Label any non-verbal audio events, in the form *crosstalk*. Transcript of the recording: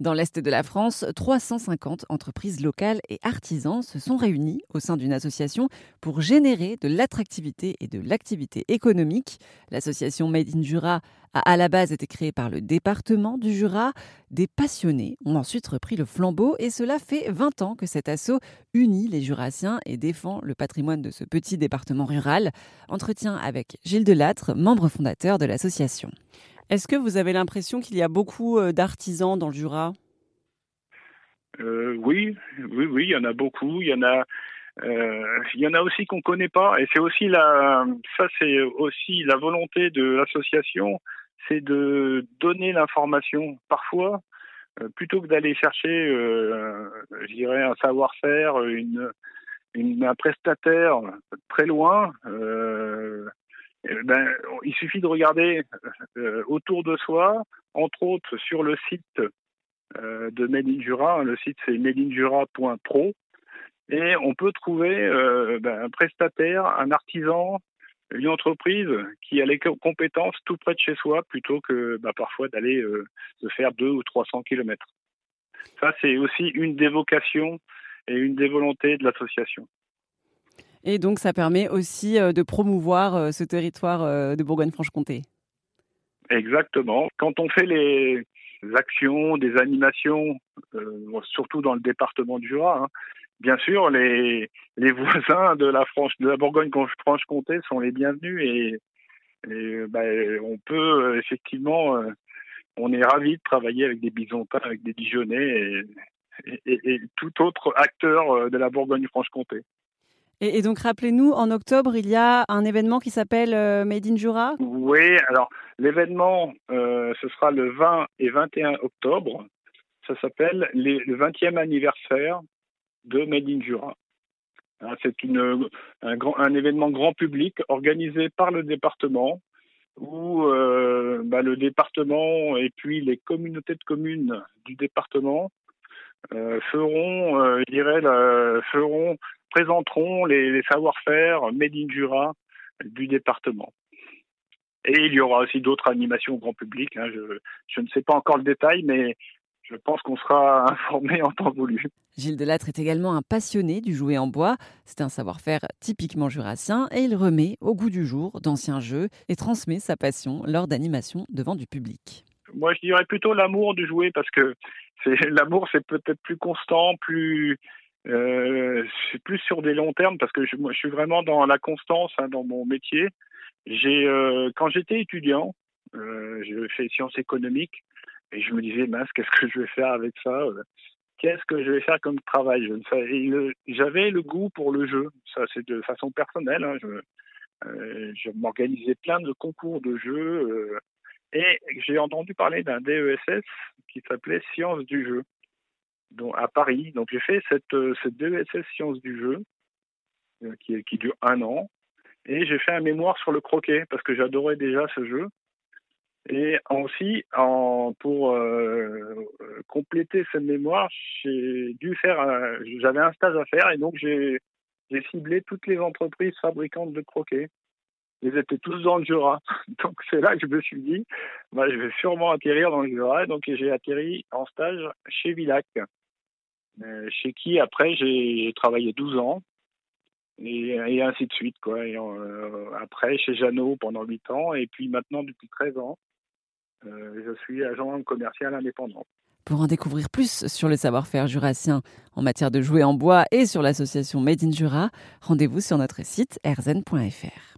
Dans l'Est de la France, 350 entreprises locales et artisans se sont réunis au sein d'une association pour générer de l'attractivité et de l'activité économique. L'association Made in Jura a à la base été créée par le département du Jura. Des passionnés ont ensuite repris le flambeau et cela fait 20 ans que cet assaut unit les Jurassiens et défend le patrimoine de ce petit département rural. Entretien avec Gilles Delattre, membre fondateur de l'association. Est-ce que vous avez l'impression qu'il y a beaucoup euh, d'artisans dans le Jura? Euh, Oui, oui, oui, il y en a beaucoup. Il y en a, euh, il y en a aussi qu'on connaît pas. Et c'est aussi la, ça c'est aussi la volonté de l'association, c'est de donner l'information. Parfois, plutôt que d'aller chercher, je un savoir-faire, une, un prestataire très loin. Eh ben, il suffit de regarder euh, autour de soi, entre autres sur le site euh, de Made in Jura. Le site c'est madeinjura.pro et on peut trouver euh, ben, un prestataire, un artisan, une entreprise qui a les compétences tout près de chez soi plutôt que ben, parfois d'aller faire deux ou 300 kilomètres. Ça, c'est aussi une des vocations et une des volontés de l'association. Et donc, ça permet aussi euh, de promouvoir euh, ce territoire euh, de Bourgogne-Franche-Comté. Exactement. Quand on fait les actions, des animations, surtout dans le département du Jura, hein, bien sûr, les, les *laughs* voisins de la, France, de la Bourgogne-Franche-Comté sont les bienvenus et, ben, on peut effectivement, on est ravis de travailler avec des Bisontins, avec des Dijonnais et, et tout autre acteur de la Bourgogne-Franche-Comté. Et, donc, rappelez-nous, en octobre, il y a un événement qui s'appelle euh, Made in Jura Oui, alors l'événement, euh, ce sera le 20 et 21 octobre. Ça s'appelle le 20e anniversaire de Made in Jura. Hein, c'est un, un événement grand public organisé par le département où euh, bah, le département et puis les communautés de communes du département feront, je dirais, feront présenteront les, savoir-faire Made in Jura du département. Et il y aura aussi d'autres animations au grand public. Hein. Je, ne sais pas encore le détail, mais je pense qu'on sera *laughs* informé en temps voulu. Gilles Delattre est également un passionné du jouet en bois. C'est un savoir-faire typiquement jurassien et il remet au goût du jour d'anciens jeux et transmet sa passion lors d'animations devant du public. Moi, je dirais plutôt l'amour du jouet parce que *laughs* l'amour, c'est peut-être plus constant, plus euh, c'est plus sur des longs termes parce que je, moi, je suis vraiment dans la constance hein, dans mon métier. J'ai, euh, quand j'étais étudiant, euh, je fais sciences économiques et je me disais mince, qu'est-ce que je vais faire avec ça Qu'est-ce que je vais faire comme travail? J'avais le goût pour le jeu. Ça, c'est de façon personnelle. Hein, je, euh, je m'organisais plein de concours de jeux euh, et j'ai entendu parler d'un DESS qui s'appelait Sciences du jeu à Paris. Donc j'ai fait cette, euh, cette DESS sciences du jeu euh, qui, qui dure un an. Et j'ai fait un mémoire sur le croquet parce que j'adorais déjà ce jeu. Et aussi, en, pour euh, compléter ce mémoire, j'ai dû faire, j'avais un stage à faire et donc j'ai ciblé toutes les entreprises fabricantes de croquets. Ils étaient tous dans le Jura. *laughs* Donc c'est là que je me suis dit, bah, je vais sûrement atterrir dans le Jura. Donc j'ai atterri en stage chez Villac. Euh, chez qui après j'ai travaillé 12 ans et, ainsi de suite quoi. Euh, après chez Jeannot pendant 8 ans et puis maintenant depuis 13 ans euh, je suis agent commercial indépendant. Pour en découvrir plus sur le savoir-faire jurassien en matière de jouets en bois et sur l'association Made in Jura, rendez-vous sur notre site erzen.fr.